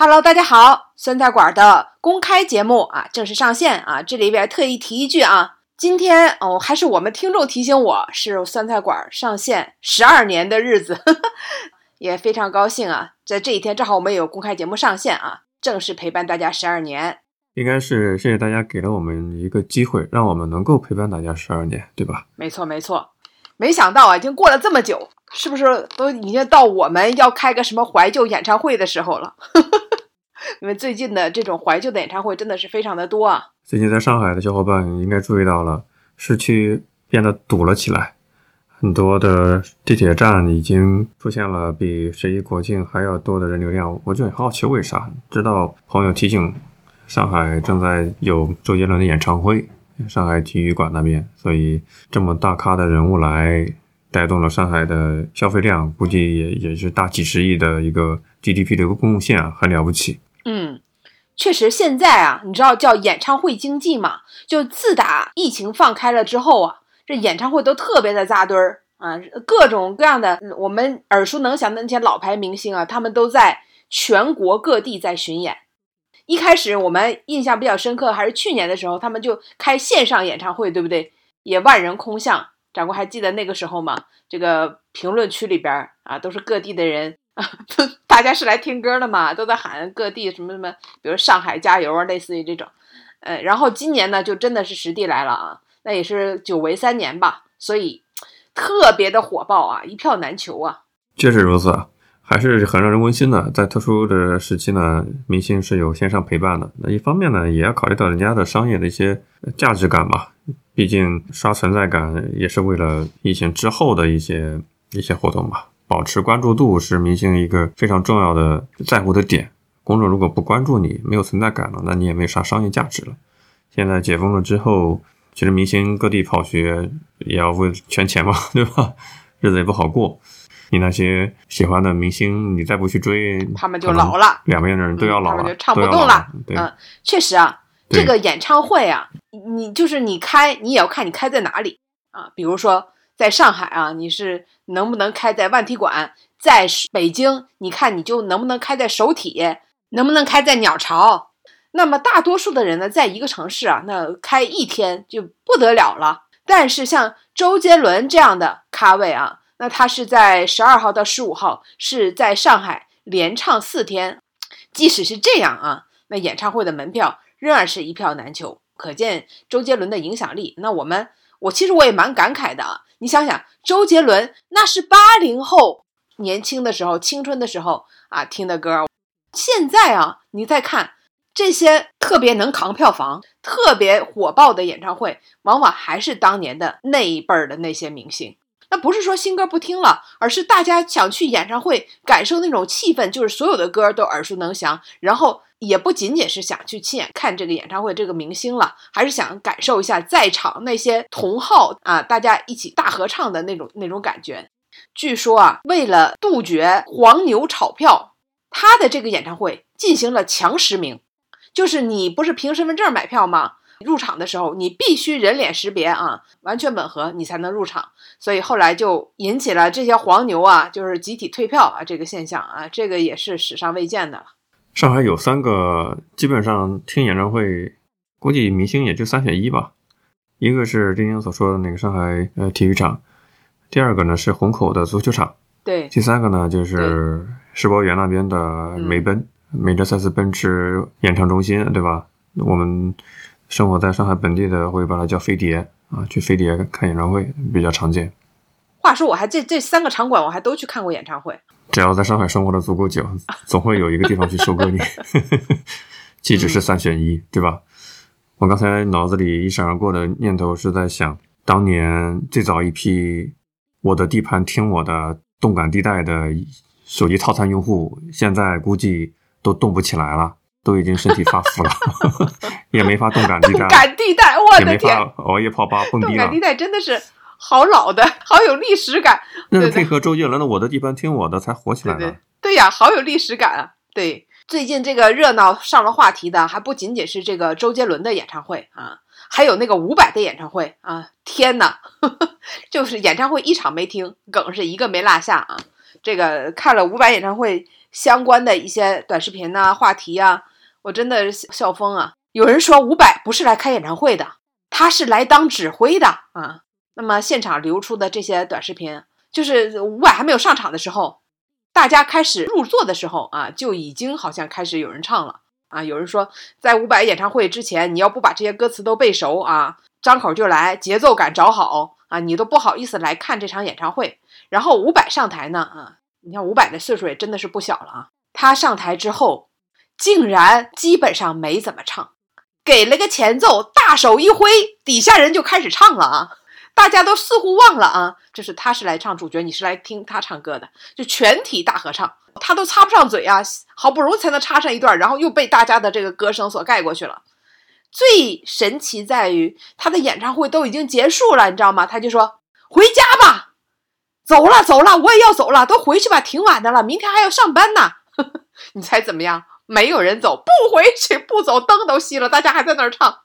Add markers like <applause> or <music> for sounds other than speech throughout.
Hello，大家好，酸菜馆的公开节目啊正式上线啊！这里边特意提一句啊，今天哦还是我们听众提醒我是酸菜馆上线十二年的日子，呵 <laughs> 呵也非常高兴啊，在这一天正好我们有公开节目上线啊，正式陪伴大家十二年。应该是谢谢大家给了我们一个机会，让我们能够陪伴大家十二年，对吧？没错没错，没想到啊，已经过了这么久，是不是都已经到我们要开个什么怀旧演唱会的时候了？<laughs> 因为最近的这种怀旧的演唱会真的是非常的多啊。最近在上海的小伙伴应该注意到了，市区变得堵了起来，很多的地铁站已经出现了比十一国庆还要多的人流量。我就很好奇为啥？直到朋友提醒，上海正在有周杰伦的演唱会，上海体育馆那边，所以这么大咖的人物来带动了上海的消费量，估计也也是大几十亿的一个 GDP 的一个贡献啊，很了不起。嗯，确实，现在啊，你知道叫演唱会经济嘛？就自打疫情放开了之后啊，这演唱会都特别的扎堆儿啊，各种各样的我们耳熟能详的那些老牌明星啊，他们都在全国各地在巡演。一开始我们印象比较深刻，还是去年的时候，他们就开线上演唱会，对不对？也万人空巷。长官还记得那个时候吗？这个评论区里边啊，都是各地的人。<laughs> 大家是来听歌的嘛，都在喊各地什么什么，比如上海加油啊，类似于这种。呃，然后今年呢，就真的是实地来了啊，那也是久违三年吧，所以特别的火爆啊，一票难求啊。确实如此，还是很让人温馨的。在特殊的时期呢，明星是有线上陪伴的。那一方面呢，也要考虑到人家的商业的一些价值感吧，毕竟刷存在感也是为了疫情之后的一些一些活动吧。保持关注度是明星一个非常重要的在乎的点。公众如果不关注你，没有存在感了，那你也没啥商业价值了。现在解封了之后，其实明星各地跑学也要为圈钱嘛，<laughs> 对吧？日子也不好过。你那些喜欢的明星，你再不去追，他们就老了。两边的人都要老了，就唱不动了。嗯，确实啊，这个演唱会啊，你就是你开，你也要看你开在哪里啊。比如说在上海啊，你是。能不能开在万体馆？在北京，你看你就能不能开在首体？能不能开在鸟巢？那么大多数的人呢，在一个城市啊，那开一天就不得了了。但是像周杰伦这样的咖位啊，那他是在十二号到十五号是在上海连唱四天。即使是这样啊，那演唱会的门票仍然是一票难求，可见周杰伦的影响力。那我们，我其实我也蛮感慨的啊。你想想，周杰伦那是八零后年轻的时候、青春的时候啊听的歌。现在啊，你再看这些特别能扛票房、特别火爆的演唱会，往往还是当年的那一辈儿的那些明星。那不是说新歌不听了，而是大家想去演唱会感受那种气氛，就是所有的歌都耳熟能详，然后。也不仅仅是想去亲眼看这个演唱会这个明星了，还是想感受一下在场那些同好啊，大家一起大合唱的那种那种感觉。据说啊，为了杜绝黄牛炒票，他的这个演唱会进行了强实名，就是你不是凭身份证买票吗？入场的时候你必须人脸识别啊，完全吻合你才能入场。所以后来就引起了这些黄牛啊，就是集体退票啊这个现象啊，这个也是史上未见的了。上海有三个，基本上听演唱会，估计明星也就三选一吧。一个是丁丁所说的那个上海呃体育场，第二个呢是虹口的足球场，对，第三个呢就是世博园那边的美奔美德赛斯奔驰演唱中心，对吧？我们生活在上海本地的会把它叫飞碟啊，去飞碟看演唱会比较常见。话说我还这这三个场馆我还都去看过演唱会。只要在上海生活的足够久，<laughs> 总会有一个地方去收割你。<laughs> 岂止是三选一，对吧？我刚才脑子里一闪而过的念头是在想，当年最早一批我的地盘听我的动感地带的手机套餐用户，现在估计都动不起来了，都已经身体发福了，<laughs> 也没法动感地带。动感地带，我的天！熬夜泡吧蹦迪了。动感地带真的是。好老的，好有历史感。那是配合周杰伦的《我的地盘听我的》才火起来的。对呀，好有历史感啊！对，最近这个热闹上了话题的，还不仅仅是这个周杰伦的演唱会啊，还有那个伍佰的演唱会啊！天哪，<laughs> 就是演唱会一场没听，梗是一个没落下啊！这个看了伍佰演唱会，相关的一些短视频呐、话题呀，我真的笑疯啊！有人说伍佰不是来开演唱会的，他是来当指挥的啊。那么现场流出的这些短视频，就是伍佰还没有上场的时候，大家开始入座的时候啊，就已经好像开始有人唱了啊。有人说，在伍佰演唱会之前，你要不把这些歌词都背熟啊，张口就来，节奏感找好啊，你都不好意思来看这场演唱会。然后伍佰上台呢，啊，你看伍佰的岁数也真的是不小了啊。他上台之后，竟然基本上没怎么唱，给了个前奏，大手一挥，底下人就开始唱了啊。大家都似乎忘了啊，就是他是来唱主角，你是来听他唱歌的，就全体大合唱，他都插不上嘴啊，好不容易才能插上一段，然后又被大家的这个歌声所盖过去了。最神奇在于，他的演唱会都已经结束了，你知道吗？他就说回家吧。走了走了，我也要走了，都回去吧，挺晚的了，明天还要上班呢。<laughs> 你猜怎么样？没有人走，不回去，不走，灯都熄了，大家还在那儿唱，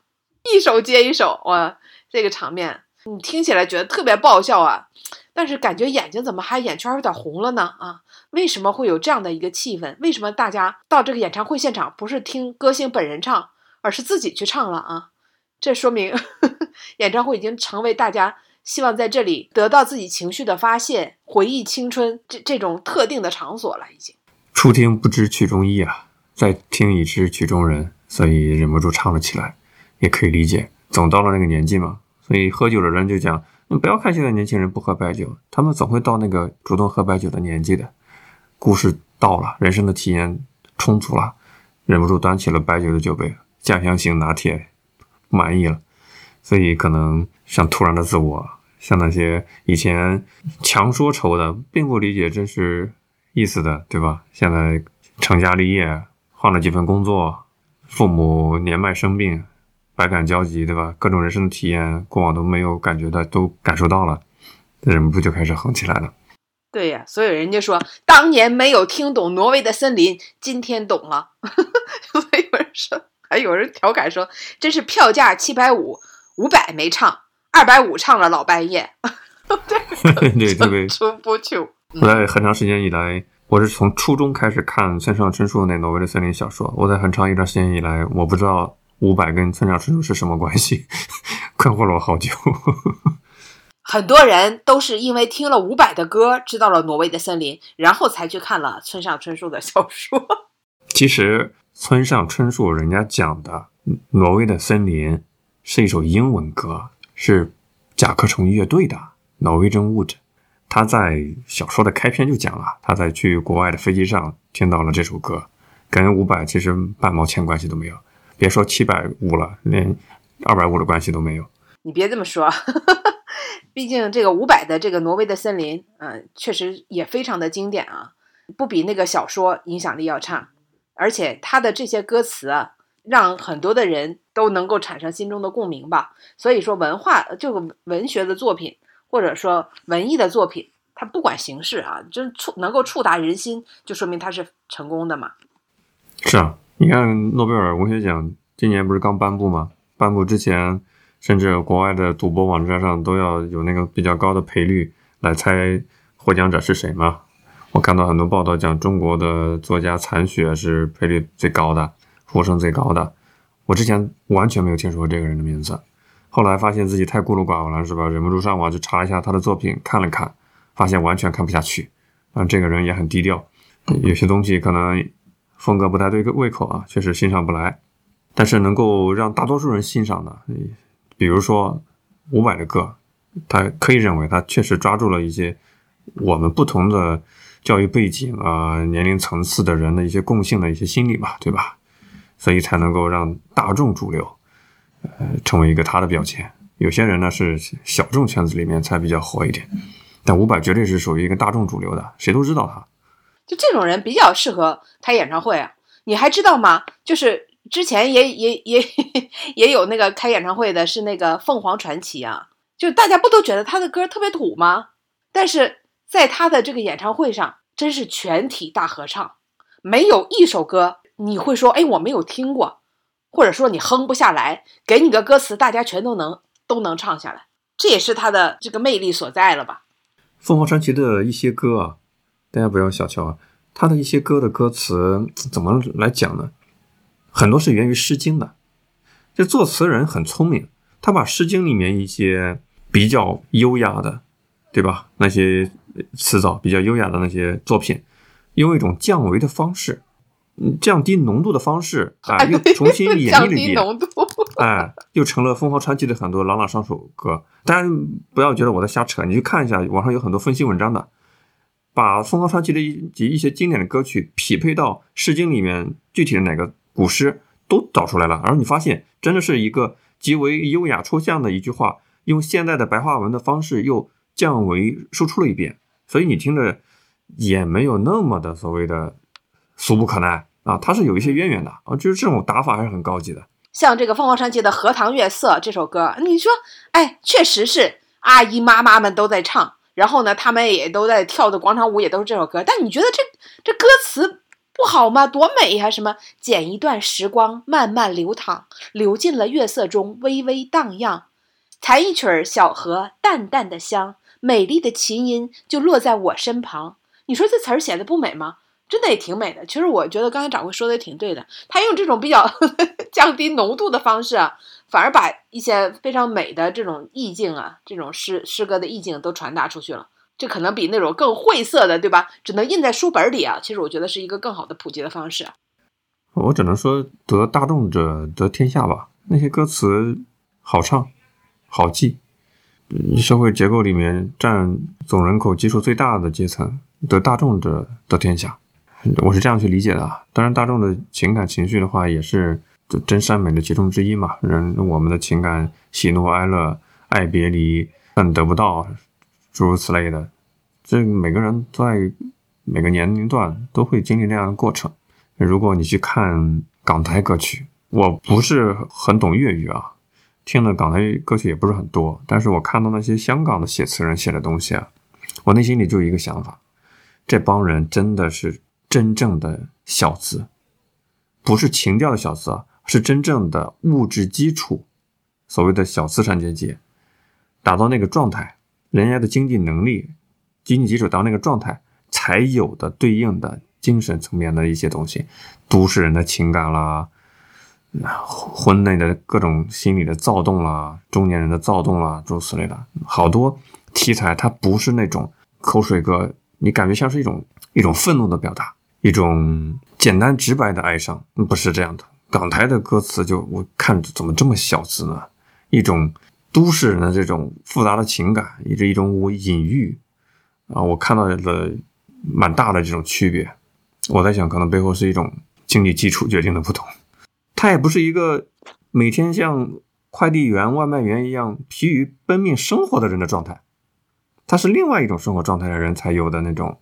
一首接一首，哇，这个场面你听起来觉得特别爆笑啊，但是感觉眼睛怎么还眼圈有点红了呢？啊，为什么会有这样的一个气氛？为什么大家到这个演唱会现场不是听歌星本人唱，而是自己去唱了啊？这说明 <laughs> 演唱会已经成为大家。希望在这里得到自己情绪的发泄，回忆青春这这种特定的场所了，已经。初听不知曲中意啊，再听已知曲中人，所以忍不住唱了起来，也可以理解。总到了那个年纪嘛，所以喝酒的人就讲：你不要看现在年轻人不喝白酒，他们总会到那个主动喝白酒的年纪的。故事到了，人生的体验充足了，忍不住端起了白酒的酒杯，酱香型拿铁，满意了。所以可能像突然的自我，像那些以前强说愁的，并不理解真实意思的，对吧？现在成家立业，换了几份工作，父母年迈生病，百感交集，对吧？各种人生的体验，过往都没有感觉的，都感受到了，忍不住就开始横起来了。对呀，所以人家说，当年没有听懂挪威的森林，今天懂了。<laughs> 所以有人说，还有人调侃说，真是票价七百五。五百没唱，二百五唱了老半夜，对 <laughs> 对对，<laughs> 出不去。我在很长时间以来，我是从初中开始看村上春树那《挪威的森林》小说。我在很长一段时间以来，我不知道伍佰跟村上春树是什么关系，<laughs> 困惑了我好久。很多人都是因为听了伍佰的歌，知道了《挪威的森林》，然后才去看了村上春树的小说。<laughs> 其实村上春树人家讲的《挪威的森林》。是一首英文歌，是甲壳虫乐队的《Norwegian Wood》。他在小说的开篇就讲了，他在去国外的飞机上听到了这首歌，跟伍佰其实半毛钱关系都没有。别说七百五了，连二百五的关系都没有。你别这么说，<laughs> 毕竟这个伍佰的这个《挪威的森林》，嗯，确实也非常的经典啊，不比那个小说影响力要差。而且他的这些歌词啊。让很多的人都能够产生心中的共鸣吧。所以说，文化这个文学的作品，或者说文艺的作品，它不管形式啊，真触能够触达人心，就说明它是成功的嘛。是啊，你看诺贝尔文学奖今年不是刚颁布吗？颁布之前，甚至国外的赌博网站上都要有那个比较高的赔率来猜获奖者是谁嘛。我看到很多报道讲，中国的作家残雪是赔率最高的。呼声最高的，我之前完全没有听说过这个人的名字，后来发现自己太孤陋寡闻了，是吧？忍不住上网去查一下他的作品，看了看，发现完全看不下去。啊，这个人也很低调，有些东西可能风格不太对胃口啊，确实欣赏不来。但是能够让大多数人欣赏的，比如说伍佰的歌，他可以认为他确实抓住了一些我们不同的教育背景啊、年龄层次的人的一些共性的一些心理吧，对吧？所以才能够让大众主流，呃，成为一个他的标签。有些人呢是小众圈子里面才比较火一点，但伍佰绝对是属于一个大众主流的，谁都知道他。就这种人比较适合开演唱会啊！你还知道吗？就是之前也也也 <laughs> 也有那个开演唱会的，是那个凤凰传奇啊。就大家不都觉得他的歌特别土吗？但是在他的这个演唱会上，真是全体大合唱，没有一首歌。你会说，哎，我没有听过，或者说你哼不下来，给你个歌词，大家全都能都能唱下来，这也是他的这个魅力所在了吧？凤凰传奇的一些歌啊，大家不要小瞧啊，他的一些歌的歌词怎么来讲呢？很多是源于《诗经》的。这作词人很聪明，他把《诗经》里面一些比较优雅的，对吧？那些词藻比较优雅的那些作品，用一种降维的方式，降低浓度的方式啊，又重新演绎了一遍。哎，又成了《凤凰传奇》的很多朗朗上口歌。当然不要觉得我在瞎扯，你去看一下，网上有很多分析文章的，把《凤凰传奇》的一及一些经典的歌曲匹配到《诗经》里面具体的哪个古诗。都找出来了，然后你发现真的是一个极为优雅抽象的一句话，用现代的白话文的方式又降维输出了一遍，所以你听着也没有那么的所谓的俗不可耐啊，它是有一些渊源的啊，就是这种打法还是很高级的。像这个凤凰传奇的《荷塘月色》这首歌，你说，哎，确实是阿姨妈妈们都在唱，然后呢，他们也都在跳的广场舞，也都是这首歌，但你觉得这这歌词？不好吗？多美呀！什么剪一段时光，慢慢流淌，流进了月色中，微微荡漾。弹一曲小河，淡淡的香，美丽的琴音就落在我身旁。你说这词儿写的不美吗？真的也挺美的。其实我觉得刚才掌柜说的也挺对的，他用这种比较 <laughs> 降低浓度的方式啊，反而把一些非常美的这种意境啊，这种诗诗歌的意境都传达出去了。这可能比那种更晦涩的，对吧？只能印在书本里啊。其实我觉得是一个更好的普及的方式。我只能说得大众者得天下吧。那些歌词好唱、好记，社会结构里面占总人口基数最大的阶层，得大众者得天下。我是这样去理解的。当然，大众的情感情绪的话，也是真善美的其中之一嘛。人我们的情感喜怒哀乐、爱别离，恨得不到。诸如此类的，这每个人在每个年龄段都会经历那样的过程。如果你去看港台歌曲，我不是很懂粤语啊，听的港台歌曲也不是很多。但是我看到那些香港的写词人写的东西啊，我内心里就有一个想法：这帮人真的是真正的小资，不是情调的小资啊，是真正的物质基础，所谓的小资产阶级，达到那个状态。人家的经济能力、经济基础达到那个状态，才有的对应的精神层面的一些东西，都市人的情感啦，婚内的各种心理的躁动啦，中年人的躁动啦，诸如此类的，好多题材，它不是那种口水歌，你感觉像是一种一种愤怒的表达，一种简单直白的哀伤，不是这样的。港台的歌词就我看怎么这么小资呢？一种。都市人的这种复杂的情感，以及一种我隐喻啊，我看到了蛮大的这种区别。我在想，可能背后是一种经济基础决定的不同。他也不是一个每天像快递员、外卖员一样疲于奔命生活的人的状态，他是另外一种生活状态的人才有的那种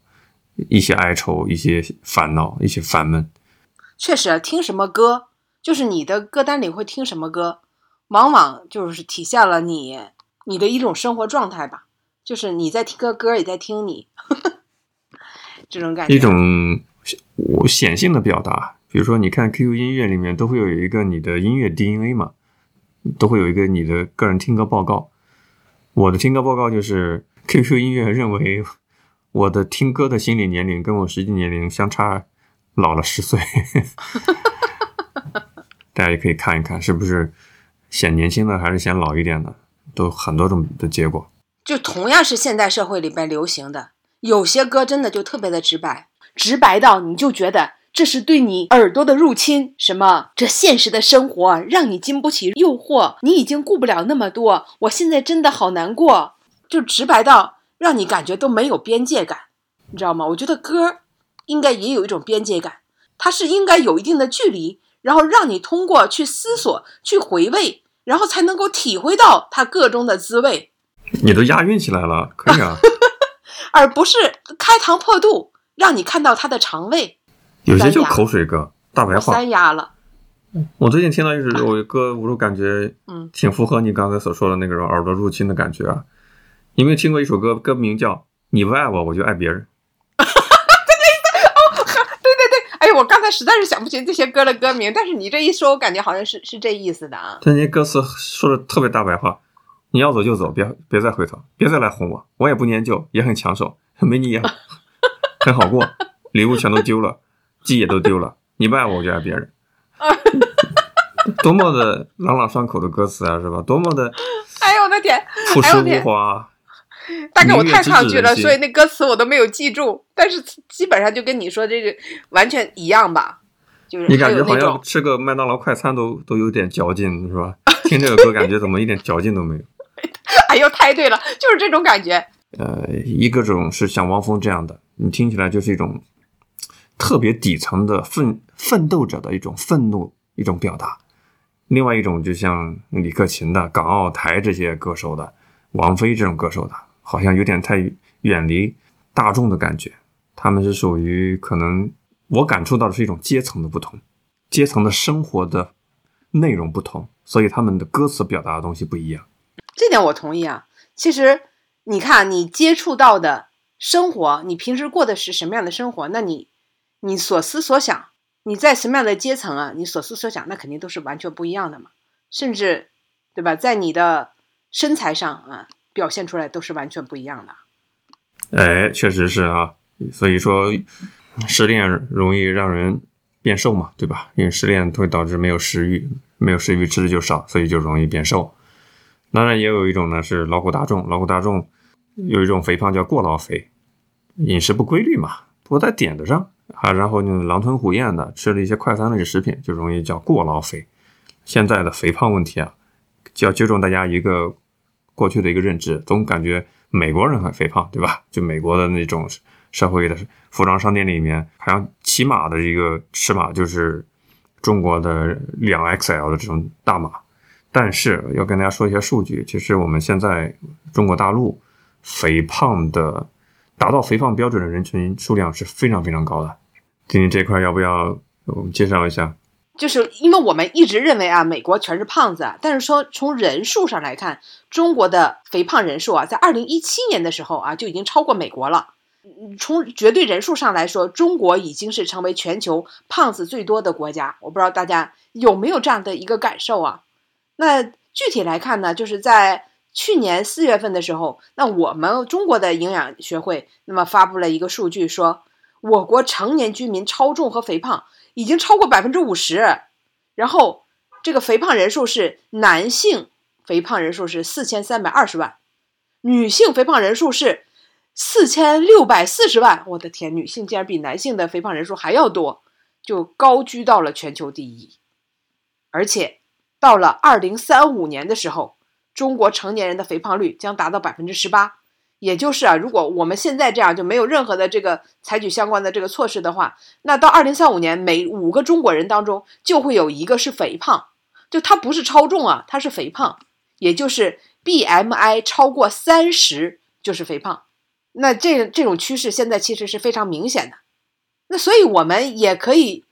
一些哀愁、一些烦恼、一些烦闷。确实，听什么歌，就是你的歌单里会听什么歌。往往就是体现了你你的一种生活状态吧，就是你在听个歌，也在听你 <laughs> 这种感觉。一种我显性的表达，比如说你看 QQ 音乐里面都会有一个你的音乐 DNA 嘛，都会有一个你的个人听歌报告。我的听歌报告就是 QQ 音乐认为我的听歌的心理年龄跟我实际年龄相差老了十岁，大家也可以看一看是不是。显年轻的还是显老一点的，都很多种的结果。就同样是现代社会里边流行的，有些歌真的就特别的直白，直白到你就觉得这是对你耳朵的入侵。什么？这现实的生活让你经不起诱惑，你已经顾不了那么多。我现在真的好难过，就直白到让你感觉都没有边界感，你知道吗？我觉得歌应该也有一种边界感，它是应该有一定的距离。然后让你通过去思索、去回味，然后才能够体会到它个中的滋味。你都押韵起来了，可以啊。<laughs> 而不是开膛破肚，让你看到它的肠胃。有些就口水歌，大白话。三押了。我最近听到一首歌，我就感觉嗯，挺符合你刚才所说的那个耳朵入侵的感觉啊。有没有听过一首歌？歌名叫《你不爱我，我就爱别人》。对 <laughs> 对对，哎呦我刚才实在是想不起这些歌的歌名，但是你这一说，我感觉好像是是这意思的啊。这些歌词说的特别大白话，你要走就走，别别再回头，别再来哄我，我也不念旧，也很抢手，没你也很好过。礼物全都丢了，记忆都丢了。你不爱我，我就爱别人。多么的朗朗上口的歌词啊，是吧？多么的，哎呦我的天，朴实无华。<laughs> 大概我太抗拒了，所以那歌词我都没有记住。但是基本上就跟你说这个完全一样吧，就是你感觉好像吃个麦当劳快餐都都有点嚼劲，是吧？听这个歌感觉怎么一点嚼劲都没有？<laughs> 哎呦，太对了，就是这种感觉。<laughs> 呃，一个种是像汪峰这样的，你听起来就是一种特别底层的奋奋斗者的一种愤怒一种表达；另外一种就像李克勤的、港澳台这些歌手的、王菲这种歌手的。好像有点太远离大众的感觉，他们是属于可能我感触到的是一种阶层的不同，阶层的生活的内容不同，所以他们的歌词表达的东西不一样。这点我同意啊。其实你看，你接触到的生活，你平时过的是什么样的生活？那你你所思所想，你在什么样的阶层啊？你所思所想，那肯定都是完全不一样的嘛。甚至对吧，在你的身材上啊。表现出来都是完全不一样的，哎，确实是啊，所以说失恋容易让人变瘦嘛，对吧？因为失恋会导致没有食欲，没有食欲吃的就少，所以就容易变瘦。当然，也有一种呢是劳苦大众，劳苦大众有一种肥胖叫过劳肥，饮食不规律嘛，不在点子上啊，然后呢狼吞虎咽的吃了一些快餐类的食品，就容易叫过劳肥。现在的肥胖问题啊，就要纠正大家一个。过去的一个认知，总感觉美国人很肥胖，对吧？就美国的那种社会的服装商店里面，好像起码的一个尺码就是中国的两 XL 的这种大码。但是要跟大家说一些数据，其实我们现在中国大陆肥胖的达到肥胖标准的人群数量是非常非常高的。今天这块要不要我们介绍一下？就是因为我们一直认为啊，美国全是胖子，但是说从人数上来看，中国的肥胖人数啊，在二零一七年的时候啊，就已经超过美国了。从绝对人数上来说，中国已经是成为全球胖子最多的国家。我不知道大家有没有这样的一个感受啊？那具体来看呢，就是在去年四月份的时候，那我们中国的营养学会那么发布了一个数据，说我国成年居民超重和肥胖。已经超过百分之五十，然后这个肥胖人数是男性肥胖人数是四千三百二十万，女性肥胖人数是四千六百四十万。我的天，女性竟然比男性的肥胖人数还要多，就高居到了全球第一。而且到了二零三五年的时候，中国成年人的肥胖率将达到百分之十八。也就是啊，如果我们现在这样就没有任何的这个采取相关的这个措施的话，那到二零三五年，每五个中国人当中就会有一个是肥胖，就他不是超重啊，他是肥胖，也就是 BMI 超过三十就是肥胖。那这这种趋势现在其实是非常明显的。那所以我们也可以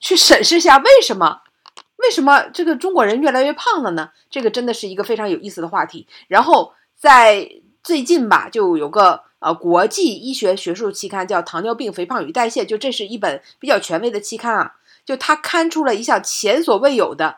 去审视一下，为什么为什么这个中国人越来越胖了呢？这个真的是一个非常有意思的话题。然后在最近吧，就有个呃国际医学学术期刊叫《糖尿病、肥胖与代谢》，就这是一本比较权威的期刊啊。就它刊出了一项前所未有的，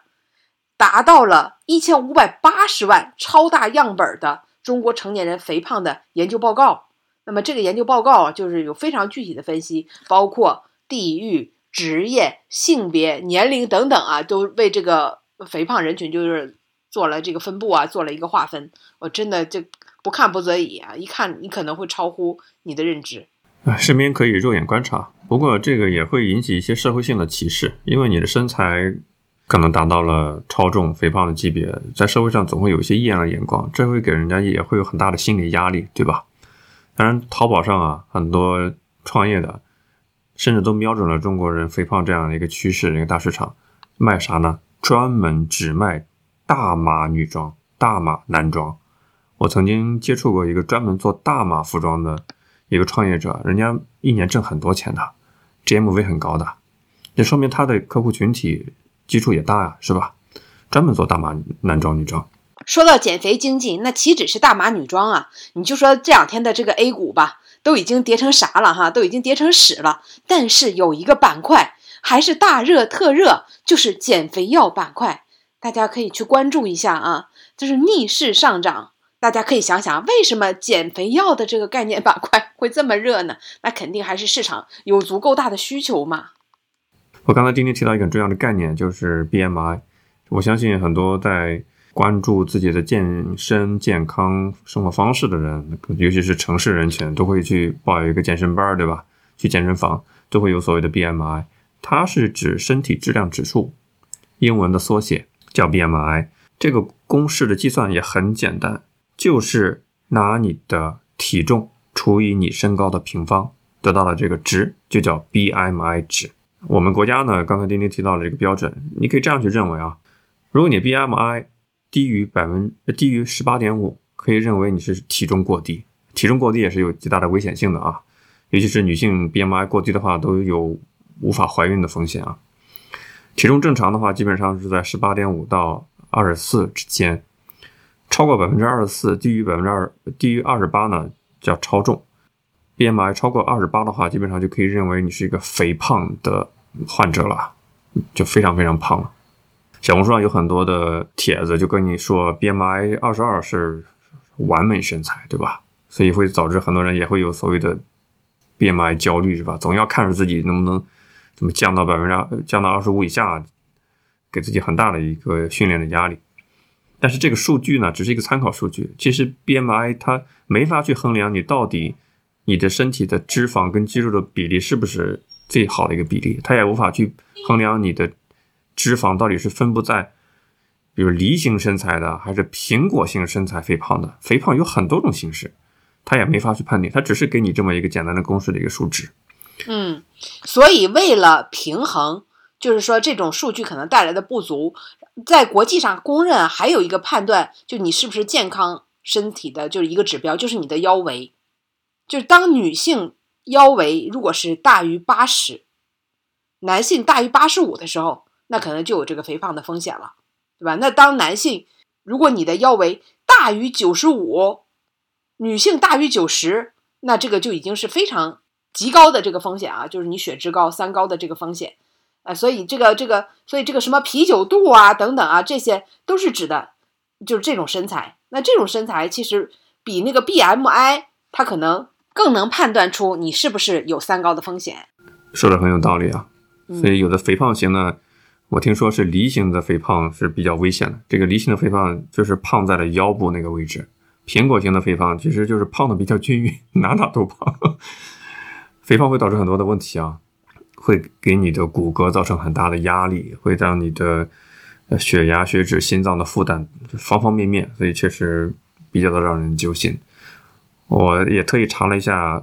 达到了一千五百八十万超大样本的中国成年人肥胖的研究报告。那么这个研究报告啊就是有非常具体的分析，包括地域、职业、性别、年龄等等啊，都为这个肥胖人群就是做了这个分布啊，做了一个划分。我真的就。不看不则已啊！一看你可能会超乎你的认知。啊，身边可以肉眼观察，不过这个也会引起一些社会性的歧视，因为你的身材可能达到了超重、肥胖的级别，在社会上总会有一些异样的眼光，这会给人家也会有很大的心理压力，对吧？当然，淘宝上啊，很多创业的甚至都瞄准了中国人肥胖这样的一个趋势，一个大市场，卖啥呢？专门只卖大码女装、大码男装。我曾经接触过一个专门做大码服装的一个创业者，人家一年挣很多钱的，GMV 很高的，这说明他的客户群体基础也大呀，是吧？专门做大码男装、女装。说到减肥经济，那岂止是大码女装啊？你就说这两天的这个 A 股吧，都已经跌成啥了哈？都已经跌成屎了。但是有一个板块还是大热特热，就是减肥药板块，大家可以去关注一下啊，就是逆势上涨。大家可以想想，为什么减肥药的这个概念 <laughs> 板块会这么热呢？那肯定还是市场有足够大的需求嘛。我刚才丁丁提到一个很重要的概念，就是 BMI。我相信很多在关注自己的健身、健康生活方式的人，尤其是城市人群，都会去报一个健身班，对吧？去健身房都会有所谓的 BMI，它是指身体质量指数，英文的缩写叫 BMI。这个公式的计算也很简单，就是拿你的体重除以你身高的平方，得到了这个值，就叫 BMI 值。我们国家呢，刚才丁丁提到了这个标准，你可以这样去认为啊。如果你 BMI 低于百分低于十八点五，可以认为你是体重过低。体重过低也是有极大的危险性的啊，尤其是女性 BMI 过低的话，都有无法怀孕的风险啊。体重正常的话，基本上是在十八点五到二十四之间，超过百分之二十四，低于百分之二，低于二十八呢叫超重。BMI 超过二十八的话，基本上就可以认为你是一个肥胖的患者了，就非常非常胖了。小红书上有很多的帖子，就跟你说 BMI 二十二是完美身材，对吧？所以会导致很多人也会有所谓的 BMI 焦虑，是吧？总要看着自己能不能怎么降到百分之二降到二十五以下，给自己很大的一个训练的压力。但是这个数据呢，只是一个参考数据。其实 BMI 它没法去衡量你到底你的身体的脂肪跟肌肉的比例是不是最好的一个比例，它也无法去衡量你的。脂肪到底是分布在，比如梨形身材的，还是苹果型身材肥胖的？肥胖有很多种形式，它也没法去判定，它只是给你这么一个简单的公式的一个数值。嗯，所以为了平衡，就是说这种数据可能带来的不足，在国际上公认还有一个判断，就你是不是健康身体的，就是一个指标，就是你的腰围，就是当女性腰围如果是大于八十，男性大于八十五的时候。那可能就有这个肥胖的风险了，对吧？那当男性，如果你的腰围大于九十五，女性大于九十，那这个就已经是非常极高的这个风险啊，就是你血脂高、三高的这个风险啊。所以这个这个，所以这个什么啤酒肚啊等等啊，这些都是指的，就是这种身材。那这种身材其实比那个 BMI 它可能更能判断出你是不是有三高的风险。说的很有道理啊，所以有的肥胖型呢。我听说是梨形的肥胖是比较危险的。这个梨形的肥胖就是胖在了腰部那个位置，苹果型的肥胖其实就是胖的比较均匀，<laughs> 哪哪都胖。<laughs> 肥胖会导致很多的问题啊，会给你的骨骼造成很大的压力，会让你的血压、血脂、心脏的负担方方面面，所以确实比较的让人揪心。我也特意查了一下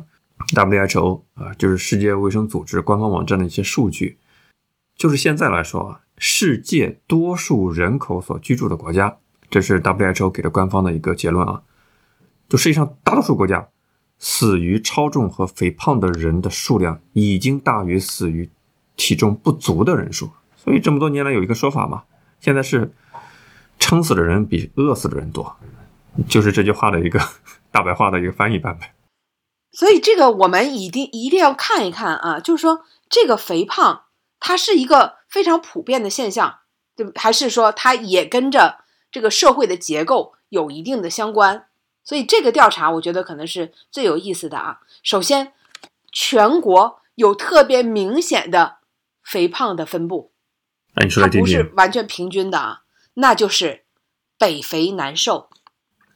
WHO 啊，就是世界卫生组织官方网站的一些数据。就是现在来说啊，世界多数人口所居住的国家，这是 WHO 给的官方的一个结论啊。就世界上大多数国家，死于超重和肥胖的人的数量已经大于死于体重不足的人数。所以这么多年来有一个说法嘛，现在是撑死的人比饿死的人多，就是这句话的一个 <laughs> 大白话的一个翻译版本。所以这个我们一定一定要看一看啊，就是说这个肥胖。它是一个非常普遍的现象，对？还是说它也跟着这个社会的结构有一定的相关？所以这个调查我觉得可能是最有意思的啊。首先，全国有特别明显的肥胖的分布，它不是完全平均的啊，那就是北肥南瘦。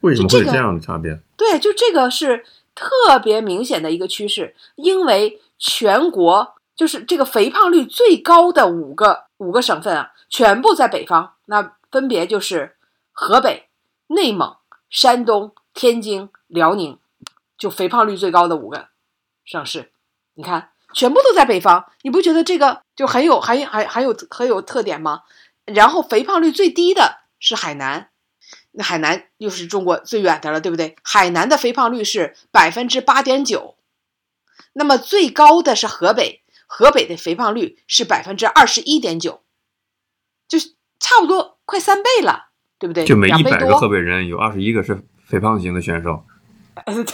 为什么会这样的差别？对，就这个是特别明显的一个趋势，因为全国。就是这个肥胖率最高的五个五个省份啊，全部在北方，那分别就是河北、内蒙、山东、天津、辽宁，就肥胖率最高的五个省市。你看，全部都在北方，你不觉得这个就很有、很、很、很有、很有特点吗？然后肥胖率最低的是海南，那海南又是中国最远的了，对不对？海南的肥胖率是百分之八点九，那么最高的是河北。河北的肥胖率是百分之二十一点九，就是差不多快三倍了，对不对？就每一百个河北人有二十一个是肥胖型的选手，对，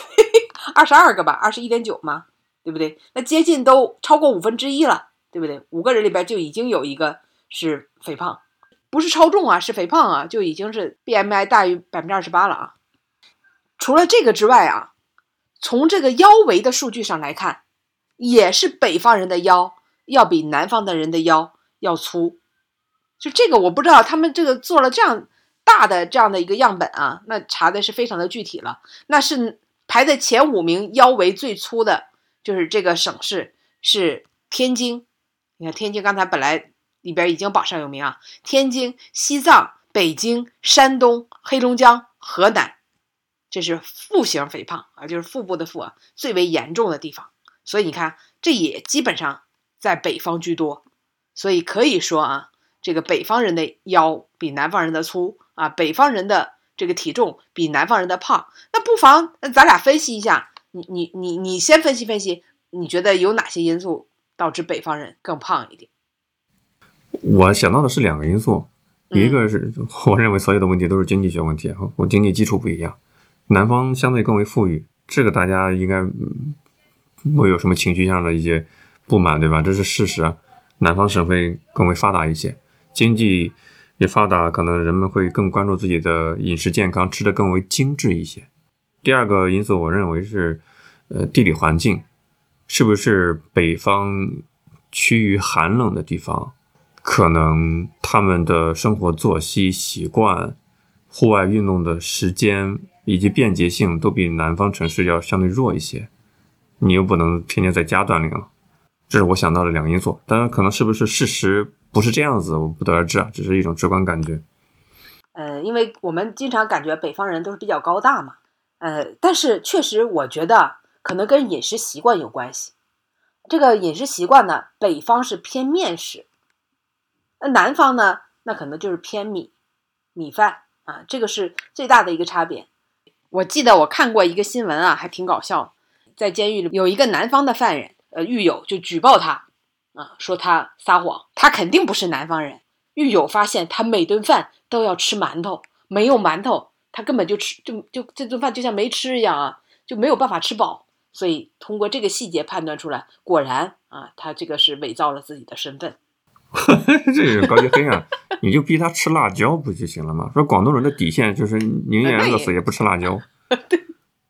二十二个吧，二十一点九嘛，对不对？那接近都超过五分之一了，对不对？五个人里边就已经有一个是肥胖，不是超重啊，是肥胖啊，就已经是 BMI 大于百分之二十八了啊。除了这个之外啊，从这个腰围的数据上来看，也是北方人的腰要比南方的人的腰要粗。就这个我不知道，他们这个做了这样大的这样的一个样本啊，那查的是非常的具体了。那是排在前五名腰围最粗的，就是这个省市是天津。你看天津刚才本来里边已经榜上有名啊，天津、西藏、北京、山东、黑龙江、河南，这是腹型肥胖啊，就是腹部的腹啊最为严重的地方。所以你看，这也基本上在北方居多。所以可以说啊。这个北方人的腰比南方人的粗啊，北方人的这个体重比南方人的胖。那不妨咱俩分析一下，你你你你先分析分析，你觉得有哪些因素导致北方人更胖一点？我想到的是两个因素，一个是 <laughs> 我认为所有的问题都是经济学问题，我经济基础不一样，南方相对更为富裕，这个大家应该不会有什么情绪上的一些不满，对吧？这是事实，南方省会更为发达一些。经济也发达，可能人们会更关注自己的饮食健康，吃的更为精致一些。第二个因素，我认为是，呃，地理环境，是不是北方趋于寒冷的地方，可能他们的生活作息习惯、户外运动的时间以及便捷性都比南方城市要相对弱一些。你又不能天天在家锻炼了，这是我想到的两个因素。当然，可能是不是事实？不是这样子，我不得而知啊，只是一种直观感觉。呃，因为我们经常感觉北方人都是比较高大嘛，呃，但是确实我觉得可能跟饮食习惯有关系。这个饮食习惯呢，北方是偏面食，那南方呢，那可能就是偏米米饭啊，这个是最大的一个差别。我记得我看过一个新闻啊，还挺搞笑，在监狱里有一个南方的犯人，呃，狱友就举报他。啊，说他撒谎，他肯定不是南方人。狱友发现他每顿饭都要吃馒头，没有馒头，他根本就吃就就这顿饭就像没吃一样啊，就没有办法吃饱。所以通过这个细节判断出来，果然啊，他这个是伪造了自己的身份。<laughs> 这是高级黑啊！你就逼他吃辣椒不就行了吗？说广东人的底线就是宁愿饿死也不吃辣椒。<laughs> 对。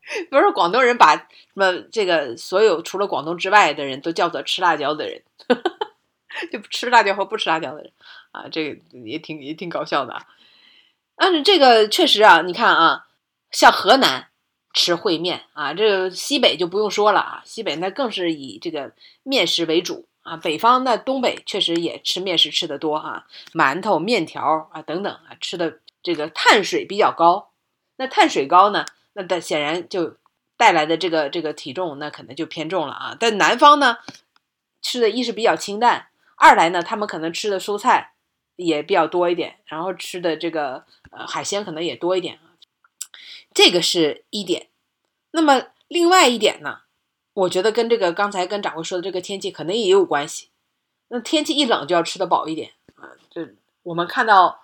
<laughs> 不是广东人把什么这个所有除了广东之外的人都叫做吃辣椒的人，<laughs> 就吃辣椒和不吃辣椒的人啊，这个也挺也挺搞笑的啊。但是这个确实啊，你看啊，像河南吃烩面啊，这个西北就不用说了啊，西北那更是以这个面食为主啊。北方那东北确实也吃面食吃的多哈，馒头、面条啊等等啊，吃的这个碳水比较高。那碳水高呢？那但显然就带来的这个这个体重，那可能就偏重了啊。但南方呢，吃的一是比较清淡，二来呢，他们可能吃的蔬菜也比较多一点，然后吃的这个呃海鲜可能也多一点。这个是一点。那么另外一点呢，我觉得跟这个刚才跟掌柜说的这个天气可能也有关系。那天气一冷就要吃的饱一点啊。这我们看到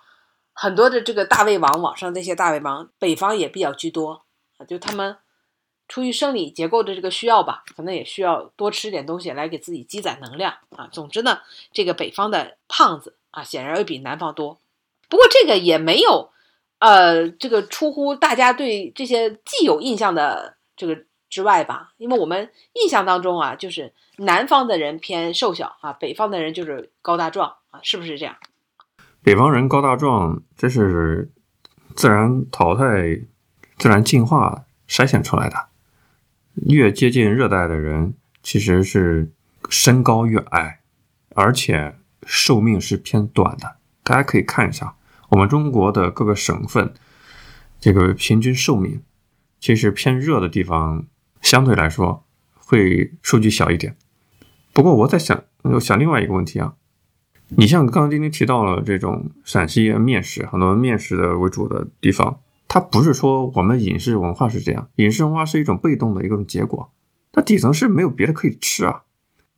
很多的这个大胃王，网上这些大胃王，北方也比较居多。就他们出于生理结构的这个需要吧，可能也需要多吃点东西来给自己积攒能量啊。总之呢，这个北方的胖子啊，显然要比南方多。不过这个也没有，呃，这个出乎大家对这些既有印象的这个之外吧？因为我们印象当中啊，就是南方的人偏瘦小啊，北方的人就是高大壮啊，是不是这样？北方人高大壮，这是自然淘汰。自然进化筛选出来的，越接近热带的人其实是身高越矮，而且寿命是偏短的。大家可以看一下我们中国的各个省份，这个平均寿命，其实偏热的地方相对来说会数据小一点。不过我在想，我想另外一个问题啊，你像刚刚丁丁提到了这种陕西面食，很多面食的为主的地方。它不是说我们饮食文化是这样，饮食文化是一种被动的一种结果，它底层是没有别的可以吃啊。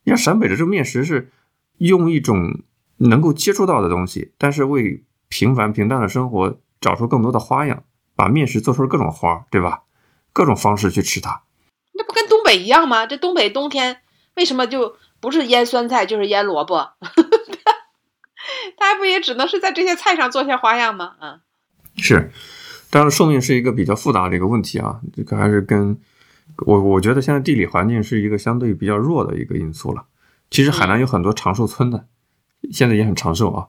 你看陕北的这个面食是用一种能够接触到的东西，但是为平凡平淡的生活找出更多的花样，把面食做出了各种花，对吧？各种方式去吃它。那不跟东北一样吗？这东北冬天为什么就不是腌酸菜就是腌萝卜？<laughs> 它不也只能是在这些菜上做些花样吗？啊，是。当然，寿命是一个比较复杂的一个问题啊，这个还是跟我我觉得现在地理环境是一个相对比较弱的一个因素了。其实海南有很多长寿村的，现在也很长寿啊，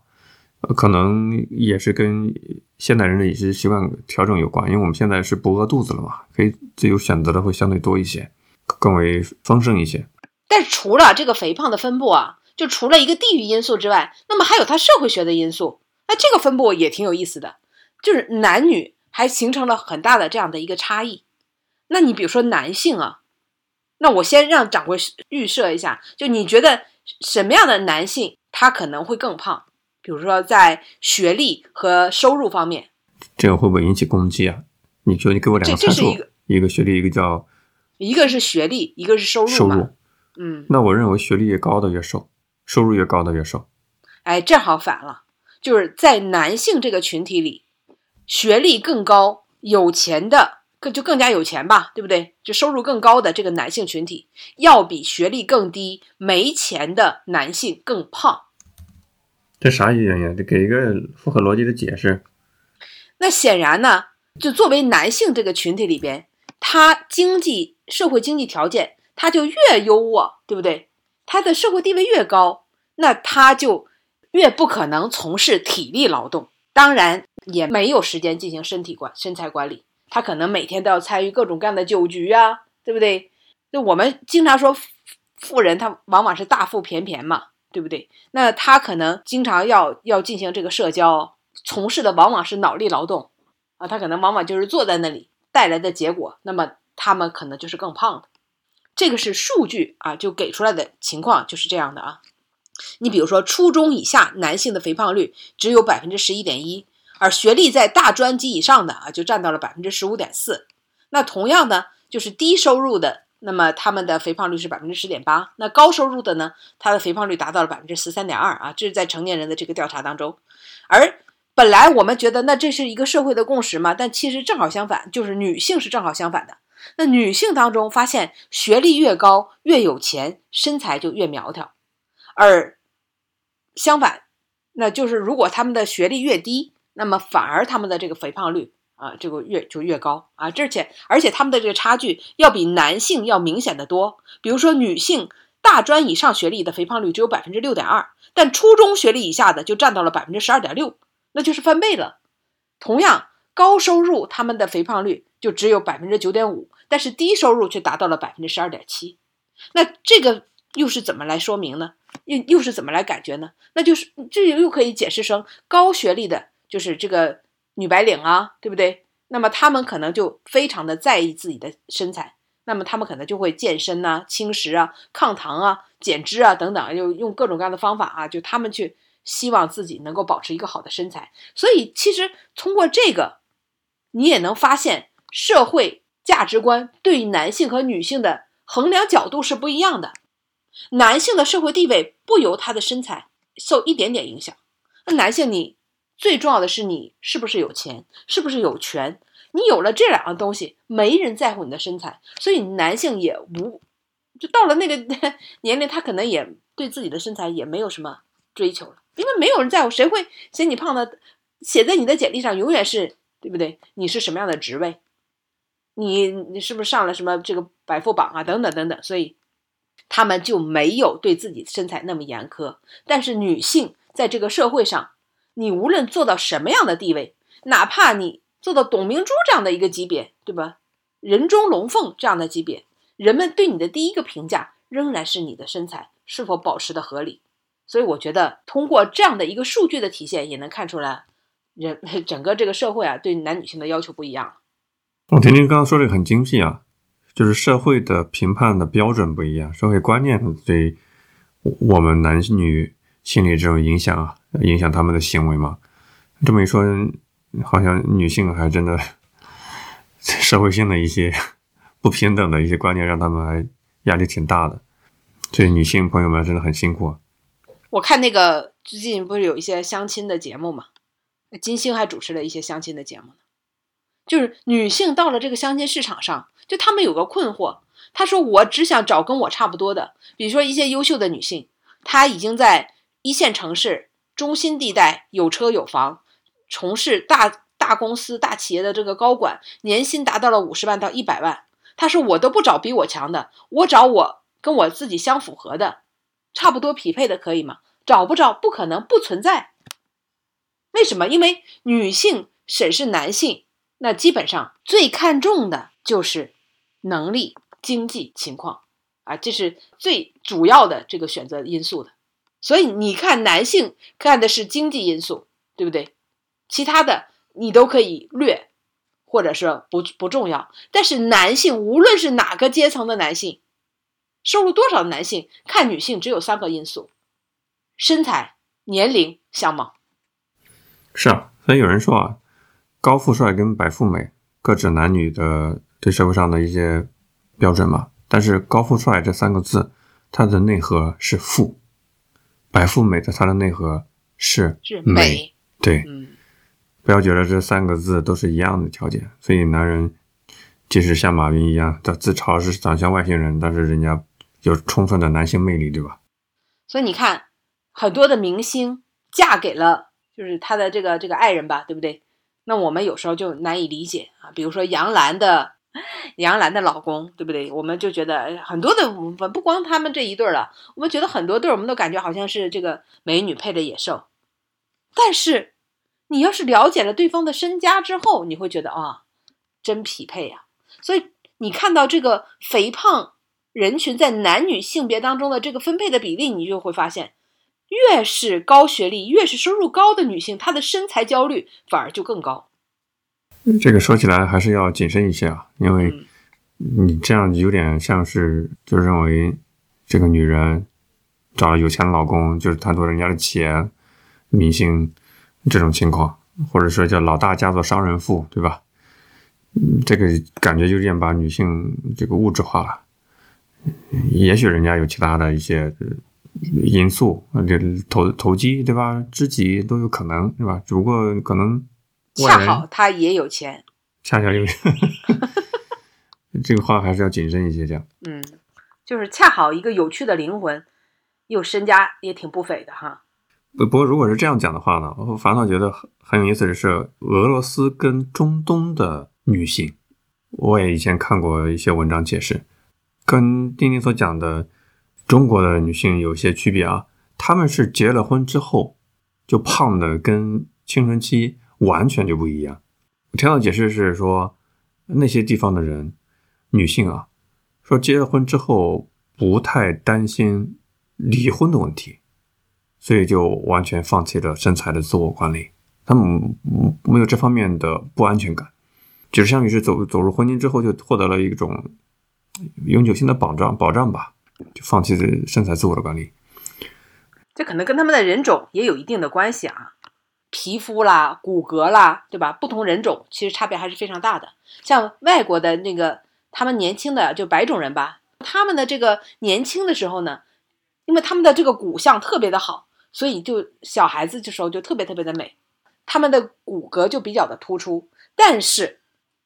可能也是跟现代人的饮食习惯调整有关，因为我们现在是不饿肚子了嘛，可以自由选择的会相对多一些，更为丰盛一些。但除了这个肥胖的分布啊，就除了一个地域因素之外，那么还有它社会学的因素。那这个分布也挺有意思的，就是男女。还形成了很大的这样的一个差异。那你比如说男性啊，那我先让掌柜预设一下，就你觉得什么样的男性他可能会更胖？比如说在学历和收入方面，这个会不会引起攻击啊？你说你给我两个参数，一个学历，一个叫一个是学历，一个是收入收入，嗯，那我认为学历越高的越瘦，收入越高的越瘦。哎，正好反了，就是在男性这个群体里。学历更高、有钱的更就更加有钱吧，对不对？就收入更高的这个男性群体，要比学历更低、没钱的男性更胖。这啥原因？得给一个符合逻辑的解释。那显然呢，就作为男性这个群体里边，他经济社会经济条件他就越优渥，对不对？他的社会地位越高，那他就越不可能从事体力劳动。当然也没有时间进行身体管身材管理，他可能每天都要参与各种各样的酒局啊，对不对？就我们经常说，富人他往往是大腹便便嘛，对不对？那他可能经常要要进行这个社交，从事的往往是脑力劳动啊，他可能往往就是坐在那里带来的结果，那么他们可能就是更胖的。这个是数据啊，就给出来的情况就是这样的啊。你比如说，初中以下男性的肥胖率只有百分之十一点一，而学历在大专及以上的啊，就占到了百分之十五点四。那同样呢，就是低收入的，那么他们的肥胖率是百分之十点八。那高收入的呢，他的肥胖率达到了百分之十三点二啊，这是在成年人的这个调查当中。而本来我们觉得那这是一个社会的共识嘛，但其实正好相反，就是女性是正好相反的。那女性当中发现，学历越高越有钱，身材就越苗条。而相反，那就是如果他们的学历越低，那么反而他们的这个肥胖率啊，这个越就越高啊。而且而且他们的这个差距要比男性要明显的多。比如说，女性大专以上学历的肥胖率只有百分之六点二，但初中学历以下的就占到了百分之十二点六，那就是翻倍了。同样，高收入他们的肥胖率就只有百分之九点五，但是低收入却达到了百分之十二点七。那这个又是怎么来说明呢？又又是怎么来感觉呢？那就是这又可以解释成高学历的，就是这个女白领啊，对不对？那么她们可能就非常的在意自己的身材，那么她们可能就会健身呐、轻食啊、抗糖啊、减脂啊等等，就用各种各样的方法啊，就他们去希望自己能够保持一个好的身材。所以其实通过这个，你也能发现社会价值观对男性和女性的衡量角度是不一样的。男性的社会地位不由他的身材受一点点影响。那男性，你最重要的是你是不是有钱，是不是有权？你有了这两个东西，没人在乎你的身材，所以男性也无，就到了那个 <laughs> 年龄，他可能也对自己的身材也没有什么追求了，因为没有人在乎，谁会嫌你胖的？写在你的简历上永远是对不对？你是什么样的职位？你你是不是上了什么这个百富榜啊？等等等等，所以。他们就没有对自己身材那么严苛，但是女性在这个社会上，你无论做到什么样的地位，哪怕你做到董明珠这样的一个级别，对吧？人中龙凤这样的级别，人们对你的第一个评价仍然是你的身材是否保持的合理。所以我觉得，通过这样的一个数据的体现，也能看出来，人 <laughs> 整个这个社会啊，对男女性的要求不一样。我听听刚刚说这个很精辟啊。就是社会的评判的标准不一样，社会观念对我们男女心理这种影响啊，影响他们的行为嘛。这么一说，好像女性还真的 <laughs> 社会性的一些不平等的一些观念，让他们还压力挺大的。所以女性朋友们真的很辛苦。我看那个最近不是有一些相亲的节目嘛，金星还主持了一些相亲的节目呢。就是女性到了这个相亲市场上。就他们有个困惑，他说：“我只想找跟我差不多的，比如说一些优秀的女性，她已经在一线城市中心地带有车有房，从事大大公司、大企业的这个高管，年薪达到了五十万到一百万。他说：“我都不找比我强的，我找我跟我自己相符合的，差不多匹配的，可以吗？找不着，不可能，不存在。为什么？因为女性审视男性，那基本上最看重的就是能力、经济情况啊，这是最主要的这个选择因素的。所以你看，男性看的是经济因素，对不对？其他的你都可以略。”或者是不不重要，但是男性无论是哪个阶层的男性，收入多少的男性，看女性只有三个因素：身材、年龄、相貌。是啊，所以有人说啊，高富帅跟白富美各指男女的对社会上的一些标准嘛。但是高富帅这三个字，它的内核是富；白富美的它的内核是是美。对。嗯。不要觉得这三个字都是一样的条件，所以男人即使像马云一样，他自嘲是长相外星人，但是人家有充分的男性魅力，对吧？所以你看，很多的明星嫁给了就是他的这个这个爱人吧，对不对？那我们有时候就难以理解啊。比如说杨澜的 <laughs> 杨澜的老公，对不对？我们就觉得很多的不不光他们这一对了，我们觉得很多对我们都感觉好像是这个美女配的野兽，但是。你要是了解了对方的身家之后，你会觉得啊，真匹配呀。所以你看到这个肥胖人群在男女性别当中的这个分配的比例，你就会发现，越是高学历、越是收入高的女性，她的身材焦虑反而就更高。这个说起来还是要谨慎一些啊，因为你这样有点像是就认为这个女人找了有钱的老公就是贪图人家的钱，明星。这种情况，或者说叫老大嫁作商人妇，对吧？嗯，这个感觉有点把女性这个物质化了。也许人家有其他的一些因素，这投投机，对吧？知己都有可能，对吧？只不过可能恰好他也有钱，恰巧有钱。<laughs> 这个话还是要谨慎一些讲。嗯，就是恰好一个有趣的灵魂，又身家也挺不菲的哈。不不过，如果是这样讲的话呢，我反倒觉得很很有意思的是，俄罗斯跟中东的女性，我也以前看过一些文章解释，跟丁丁所讲的中国的女性有些区别啊。她们是结了婚之后就胖的跟青春期完全就不一样。我听到解释是说，那些地方的人女性啊，说结了婚之后不太担心离婚的问题。所以就完全放弃了身材的自我管理，他们没有这方面的不安全感，就是相当于是走走入婚姻之后就获得了一种永久性的保障保障吧，就放弃身材自我的管理。这可能跟他们的人种也有一定的关系啊，皮肤啦、骨骼啦，对吧？不同人种其实差别还是非常大的。像外国的那个他们年轻的就白种人吧，他们的这个年轻的时候呢，因为他们的这个骨相特别的好。所以就小孩子的时候就特别特别的美，他们的骨骼就比较的突出，但是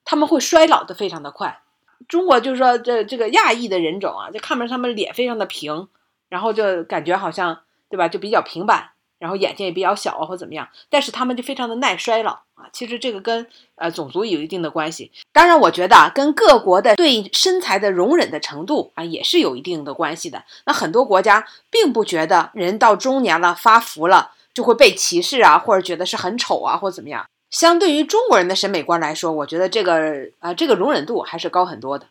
他们会衰老的非常的快。中国就是说这这个亚裔的人种啊，就看不上他们脸非常的平，然后就感觉好像对吧，就比较平板。然后眼睛也比较小啊，或怎么样，但是他们就非常的耐衰老啊。其实这个跟呃种族有一定的关系。当然，我觉得啊，跟各国的对身材的容忍的程度啊，也是有一定的关系的。那很多国家并不觉得人到中年了发福了就会被歧视啊，或者觉得是很丑啊，或怎么样。相对于中国人的审美观来说，我觉得这个啊，这个容忍度还是高很多的。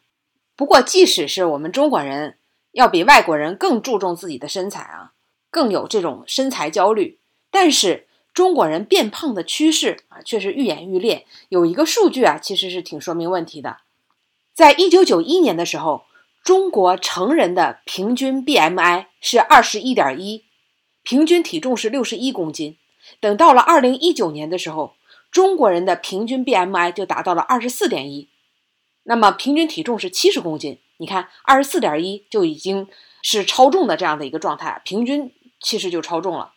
不过，即使是我们中国人，要比外国人更注重自己的身材啊。更有这种身材焦虑，但是中国人变胖的趋势啊，却是愈演愈烈。有一个数据啊，其实是挺说明问题的。在一九九一年的时候，中国成人的平均 BMI 是二十一点一，平均体重是六十一公斤。等到了二零一九年的时候，中国人的平均 BMI 就达到了二十四点一，那么平均体重是七十公斤。你看，二十四点一就已经是超重的这样的一个状态，平均。其实就超重了，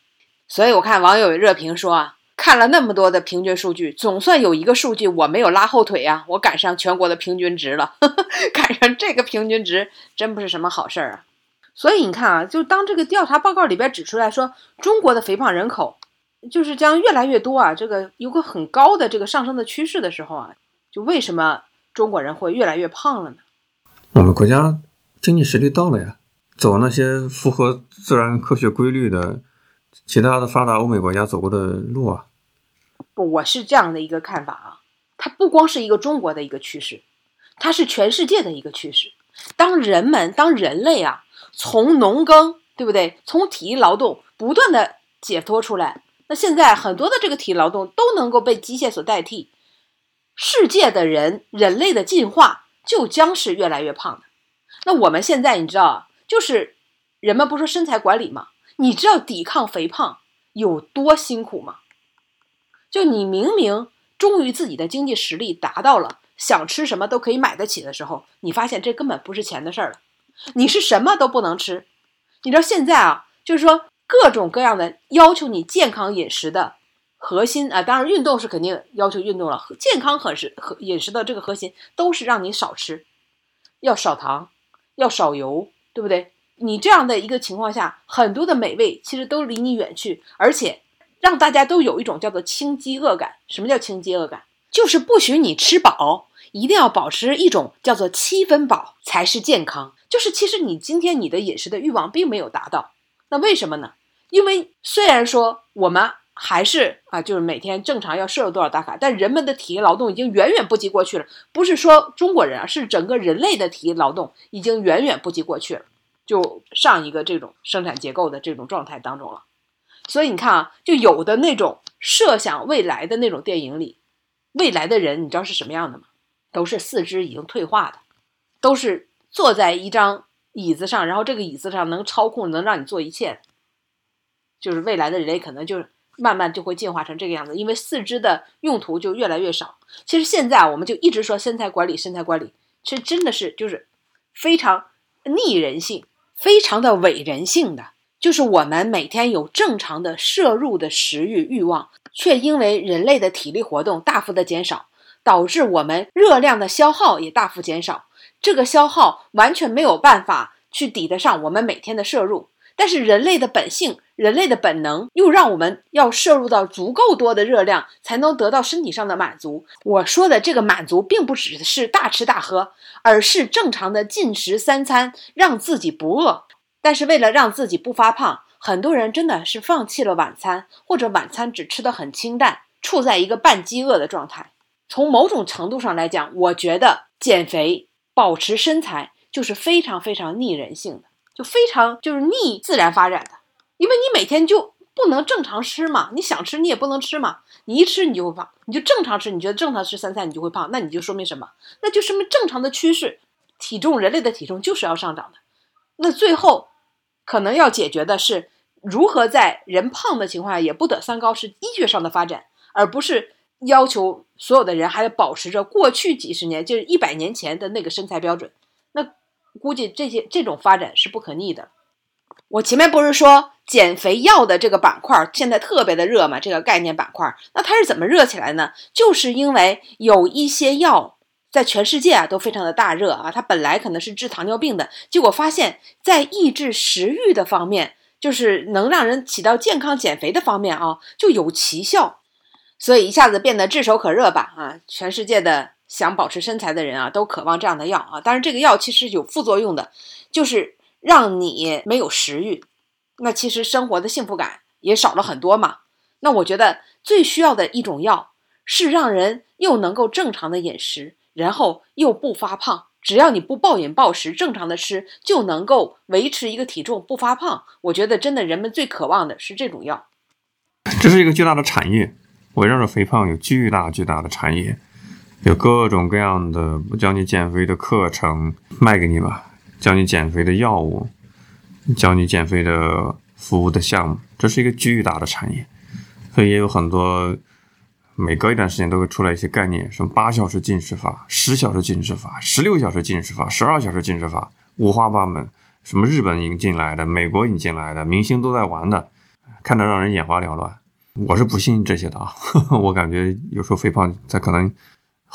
所以我看网友热评说啊，看了那么多的平均数据，总算有一个数据我没有拉后腿呀，我赶上全国的平均值了，呵 <laughs> 呵赶上这个平均值真不是什么好事儿啊。所以你看啊，就当这个调查报告里边指出来说，中国的肥胖人口就是将越来越多啊，这个有个很高的这个上升的趋势的时候啊，就为什么中国人会越来越胖了呢？我们国家经济实力到了呀，走那些符合自然科学规律的其他的发达欧美国家走过的路啊。不，我是这样的一个看法啊，它不光是一个中国的一个趋势，它是全世界的一个趋势。当人们，当人类啊，从农耕，对不对？从体力劳动不断的解脱出来，那现在很多的这个体力劳动都能够被机械所代替，世界的人，人类的进化。就将是越来越胖的。那我们现在你知道，就是人们不说身材管理吗？你知道抵抗肥胖有多辛苦吗？就你明明终于自己的经济实力达到了，想吃什么都可以买得起的时候，你发现这根本不是钱的事儿了。你是什么都不能吃。你知道现在啊，就是说各种各样的要求你健康饮食的。核心啊，当然运动是肯定要求运动了。健康很是和饮食的这个核心都是让你少吃，要少糖，要少油，对不对？你这样的一个情况下，很多的美味其实都离你远去，而且让大家都有一种叫做轻饥饿感。什么叫轻饥饿感？就是不许你吃饱，一定要保持一种叫做七分饱才是健康。就是其实你今天你的饮食的欲望并没有达到，那为什么呢？因为虽然说我们。还是啊，就是每天正常要摄入多少大卡，但人们的体力劳动已经远远不及过去了。不是说中国人啊，是整个人类的体力劳动已经远远不及过去了，就上一个这种生产结构的这种状态当中了。所以你看啊，就有的那种设想未来的那种电影里，未来的人你知道是什么样的吗？都是四肢已经退化的，都是坐在一张椅子上，然后这个椅子上能操控，能让你做一切。就是未来的人类可能就是。慢慢就会进化成这个样子，因为四肢的用途就越来越少。其实现在我们就一直说身材管理，身材管理，其实真的是就是非常逆人性、非常的伪人性的。就是我们每天有正常的摄入的食欲欲望，却因为人类的体力活动大幅的减少，导致我们热量的消耗也大幅减少。这个消耗完全没有办法去抵得上我们每天的摄入。但是人类的本性，人类的本能又让我们要摄入到足够多的热量，才能得到身体上的满足。我说的这个满足，并不只是大吃大喝，而是正常的进食三餐，让自己不饿。但是为了让自己不发胖，很多人真的是放弃了晚餐，或者晚餐只吃的很清淡，处在一个半饥饿的状态。从某种程度上来讲，我觉得减肥、保持身材就是非常非常逆人性的。就非常就是逆自然发展的，因为你每天就不能正常吃嘛，你想吃你也不能吃嘛，你一吃你就会胖，你就正常吃，你觉得正常吃三餐你就会胖，那你就说明什么？那就说明正常的趋势，体重人类的体重就是要上涨的。那最后可能要解决的是如何在人胖的情况下也不得三高，是医学上的发展，而不是要求所有的人还要保持着过去几十年就是一百年前的那个身材标准。估计这些这种发展是不可逆的。我前面不是说减肥药的这个板块现在特别的热嘛？这个概念板块，那它是怎么热起来呢？就是因为有一些药在全世界啊都非常的大热啊，它本来可能是治糖尿病的，结果发现，在抑制食欲的方面，就是能让人起到健康减肥的方面啊，就有奇效，所以一下子变得炙手可热吧啊，全世界的。想保持身材的人啊，都渴望这样的药啊。但是这个药其实有副作用的，就是让你没有食欲，那其实生活的幸福感也少了很多嘛。那我觉得最需要的一种药是让人又能够正常的饮食，然后又不发胖。只要你不暴饮暴食，正常的吃，就能够维持一个体重不发胖。我觉得真的人们最渴望的是这种药。这是一个巨大的产业，围绕着肥胖有巨大巨大的产业。有各种各样的教你减肥的课程卖给你吧，教你减肥的药物，教你减肥的服务的项目，这是一个巨大的产业，所以也有很多每隔一段时间都会出来一些概念，什么八小时进食法、十小时进食法、十六小时进食法、十二小时进食法，五花八门，什么日本引进来的、美国引进来的，明星都在玩的，看着让人眼花缭乱。我是不信这些的啊，<laughs> 我感觉有时候肥胖它可能。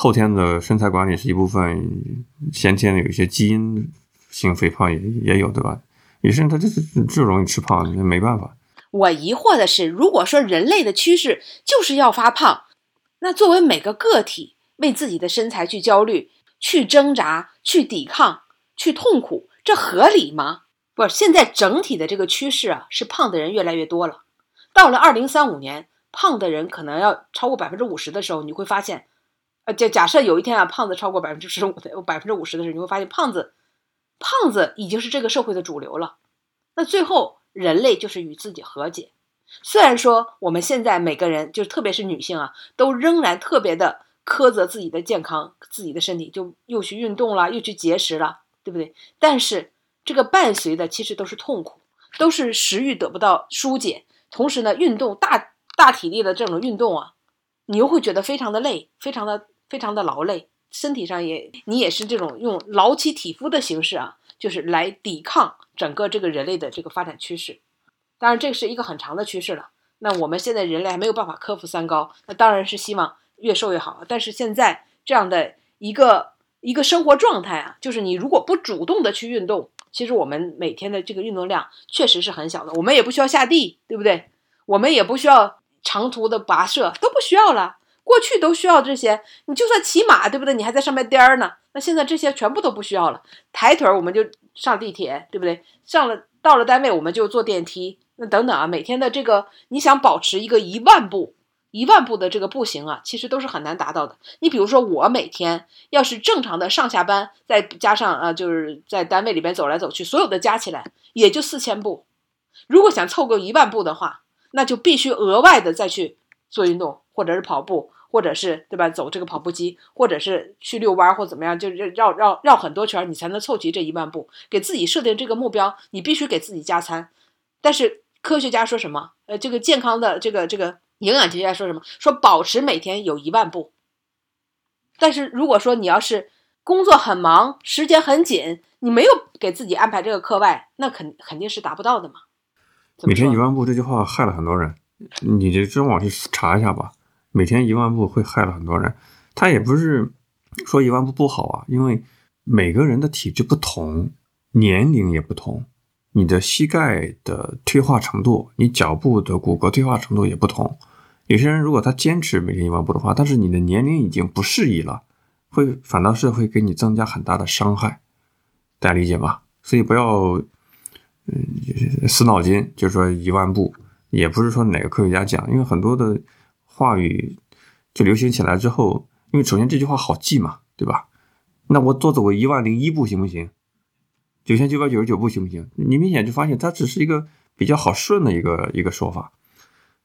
后天的身材管理是一部分，先天的有一些基因性肥胖也也有，对吧？有些人他就是就容易吃胖，那没办法。我疑惑的是，如果说人类的趋势就是要发胖，那作为每个个体为自己的身材去焦虑、去挣扎、去抵抗、去痛苦，这合理吗？不是，现在整体的这个趋势啊，是胖的人越来越多了。到了二零三五年，胖的人可能要超过百分之五十的时候，你会发现，呃，假假设有一天啊，胖子超过百分之十五的百分之五十的时候，你会发现胖子，胖子已经是这个社会的主流了。那最后，人类就是与自己和解。虽然说我们现在每个人，就特别是女性啊，都仍然特别的苛责自己的健康、自己的身体，就又去运动了，又去节食了，对不对？但是这个伴随的其实都是痛苦，都是食欲得不到疏解，同时呢，运动大大体力的这种运动啊，你又会觉得非常的累，非常的非常的劳累，身体上也你也是这种用劳其体肤的形式啊，就是来抵抗整个这个人类的这个发展趋势。当然，这是一个很长的趋势了。那我们现在人类还没有办法克服三高，那当然是希望越瘦越好。但是现在这样的一个一个生活状态啊，就是你如果不主动的去运动，其实我们每天的这个运动量确实是很小的。我们也不需要下地，对不对？我们也不需要长途的跋涉，都不需要了。过去都需要这些，你就算骑马，对不对？你还在上面颠儿呢。那现在这些全部都不需要了，抬腿我们就上地铁，对不对？上了到了单位我们就坐电梯。那等等啊，每天的这个你想保持一个一万步、一万步的这个步行啊，其实都是很难达到的。你比如说，我每天要是正常的上下班，再加上啊，就是在单位里边走来走去，所有的加起来也就四千步。如果想凑够一万步的话，那就必须额外的再去做运动，或者是跑步，或者是对吧，走这个跑步机，或者是去遛弯或怎么样，就绕绕绕很多圈，你才能凑齐这一万步。给自己设定这个目标，你必须给自己加餐，但是。科学家说什么？呃，这个健康的这个这个营养学家说什么？说保持每天有一万步。但是如果说你要是工作很忙，时间很紧，你没有给自己安排这个课外，那肯肯定是达不到的嘛。每天一万步这句话害了很多人，你就真往去查一下吧。每天一万步会害了很多人。他也不是说一万步不好啊，因为每个人的体质不同，年龄也不同。你的膝盖的退化程度，你脚部的骨骼退化程度也不同。有些人如果他坚持每天一万步的话，但是你的年龄已经不适宜了，会反倒是会给你增加很大的伤害。大家理解吧？所以不要嗯死脑筋，就说一万步，也不是说哪个科学家讲，因为很多的话语就流行起来之后，因为首先这句话好记嘛，对吧？那我多走个一万零一步行不行？九千九百九十九步行不行？你明显就发现它只是一个比较好顺的一个一个说法，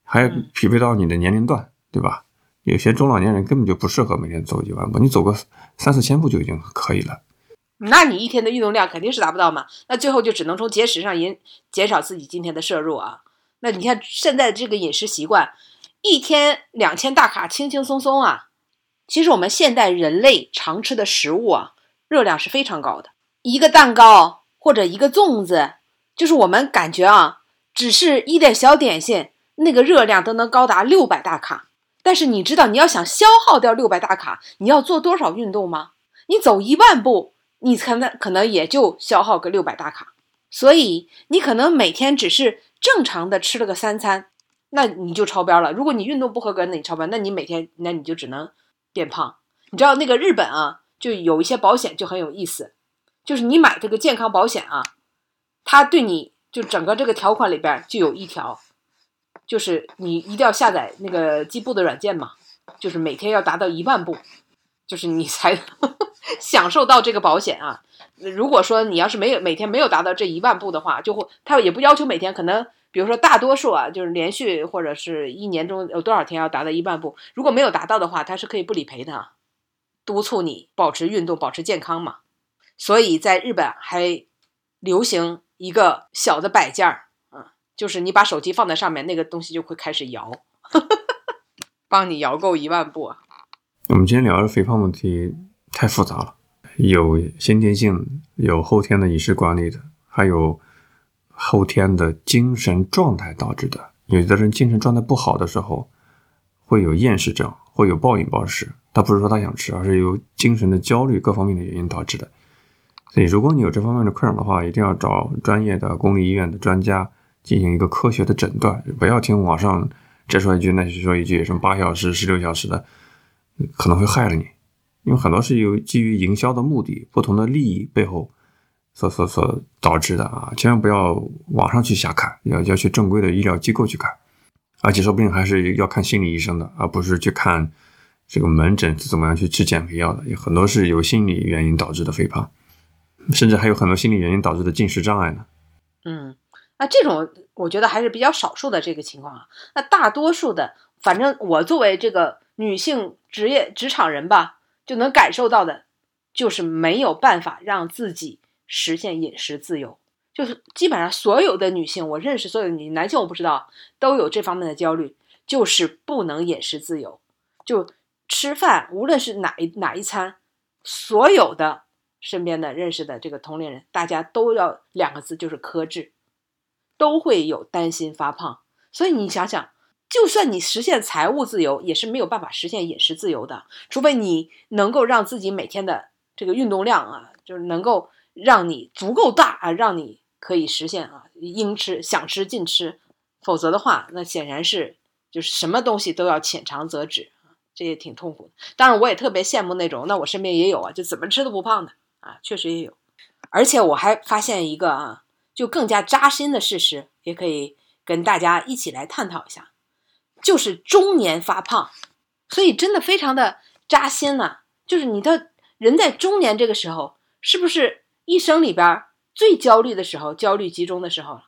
还匹配到你的年龄段，对吧？有些中老年人根本就不适合每天走一万步，你走个三四千步就已经可以了。那你一天的运动量肯定是达不到嘛？那最后就只能从节食上减减少自己今天的摄入啊。那你看现在这个饮食习惯，一天两千大卡轻轻松松啊。其实我们现代人类常吃的食物啊，热量是非常高的。一个蛋糕或者一个粽子，就是我们感觉啊，只是一点小点心，那个热量都能高达六百大卡。但是你知道你要想消耗掉六百大卡，你要做多少运动吗？你走一万步，你可能可能也就消耗个六百大卡。所以你可能每天只是正常的吃了个三餐，那你就超标了。如果你运动不合格，那你超标，那你每天那你就只能变胖。你知道那个日本啊，就有一些保险就很有意思。就是你买这个健康保险啊，它对你就整个这个条款里边就有一条，就是你一定要下载那个计步的软件嘛，就是每天要达到一万步，就是你才 <laughs> 享受到这个保险啊。如果说你要是没有每天没有达到这一万步的话，就会他也不要求每天，可能比如说大多数啊，就是连续或者是一年中有多少天要达到一万步，如果没有达到的话，它是可以不理赔的，督促你保持运动，保持健康嘛。所以在日本还流行一个小的摆件儿，嗯，就是你把手机放在上面，那个东西就会开始摇，<laughs> 帮你摇够一万步。我们今天聊的肥胖问题太复杂了，有先天性，有后天的饮食管理的，还有后天的精神状态导致的。有的人精神状态不好的时候，会有厌食症，会有暴饮暴食。他不是说他想吃，而是由精神的焦虑各方面的原因导致的。所以，如果你有这方面的困扰的话，一定要找专业的公立医院的专家进行一个科学的诊断，不要听网上这说一句那说一句，什么八小时、十六小时的，可能会害了你。因为很多是由基于营销的目的、不同的利益背后所所所导致的啊，千万不要网上去瞎看，要要去正规的医疗机构去看，而且说不定还是要看心理医生的，而不是去看这个门诊是怎么样去吃减肥药的，有很多是由心理原因导致的肥胖，甚至还有很多心理原因导致的进食障碍呢。嗯。那这种我觉得还是比较少数的这个情况啊。那大多数的，反正我作为这个女性职业职场人吧，就能感受到的，就是没有办法让自己实现饮食自由。就是基本上所有的女性，我认识所有的女男性我不知道都有这方面的焦虑，就是不能饮食自由。就吃饭，无论是哪一哪一餐，所有的身边的认识的这个同龄人，大家都要两个字，就是克制。都会有担心发胖，所以你想想，就算你实现财务自由，也是没有办法实现饮食自由的。除非你能够让自己每天的这个运动量啊，就是能够让你足够大啊，让你可以实现啊应吃想吃尽吃。否则的话，那显然是就是什么东西都要浅尝辄止啊，这也挺痛苦的。当然，我也特别羡慕那种，那我身边也有啊，就怎么吃都不胖的啊，确实也有。而且我还发现一个啊。就更加扎心的事实，也可以跟大家一起来探讨一下，就是中年发胖，所以真的非常的扎心呐。就是你的人在中年这个时候，是不是一生里边最焦虑的时候，焦虑集中的时候？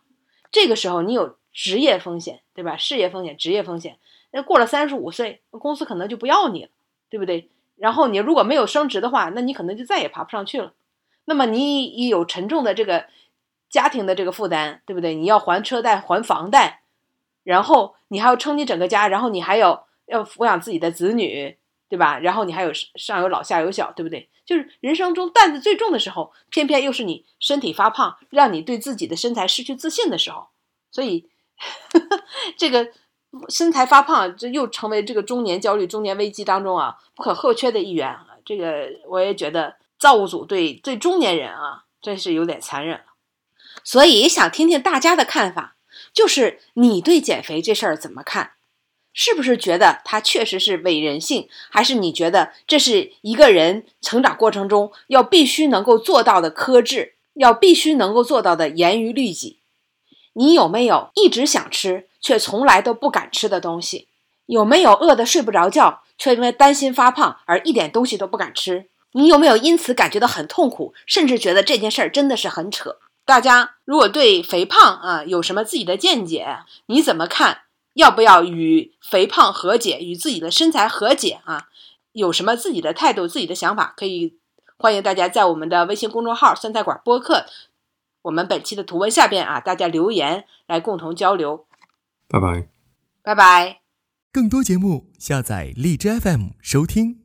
这个时候你有职业风险，对吧？事业风险、职业风险。那过了三十五岁，公司可能就不要你了，对不对？然后你如果没有升职的话，那你可能就再也爬不上去了。那么你有沉重的这个。家庭的这个负担，对不对？你要还车贷、还房贷，然后你还要撑你整个家，然后你还要要抚养自己的子女，对吧？然后你还有上有老下有小，对不对？就是人生中担子最重的时候，偏偏又是你身体发胖，让你对自己的身材失去自信的时候，所以 <laughs> 这个身材发胖，这又成为这个中年焦虑、中年危机当中啊不可或缺的一员啊。这个我也觉得造物主对对中年人啊，真是有点残忍了。所以想听听大家的看法，就是你对减肥这事儿怎么看？是不是觉得它确实是伪人性，还是你觉得这是一个人成长过程中要必须能够做到的克制，要必须能够做到的严于律己？你有没有一直想吃却从来都不敢吃的东西？有没有饿得睡不着觉，却因为担心发胖而一点东西都不敢吃？你有没有因此感觉到很痛苦，甚至觉得这件事儿真的是很扯？大家如果对肥胖啊有什么自己的见解，你怎么看？要不要与肥胖和解，与自己的身材和解啊？有什么自己的态度、自己的想法？可以欢迎大家在我们的微信公众号“酸菜馆播客”我们本期的图文下边啊，大家留言来共同交流。拜拜，拜拜。更多节目下载荔枝 FM 收听。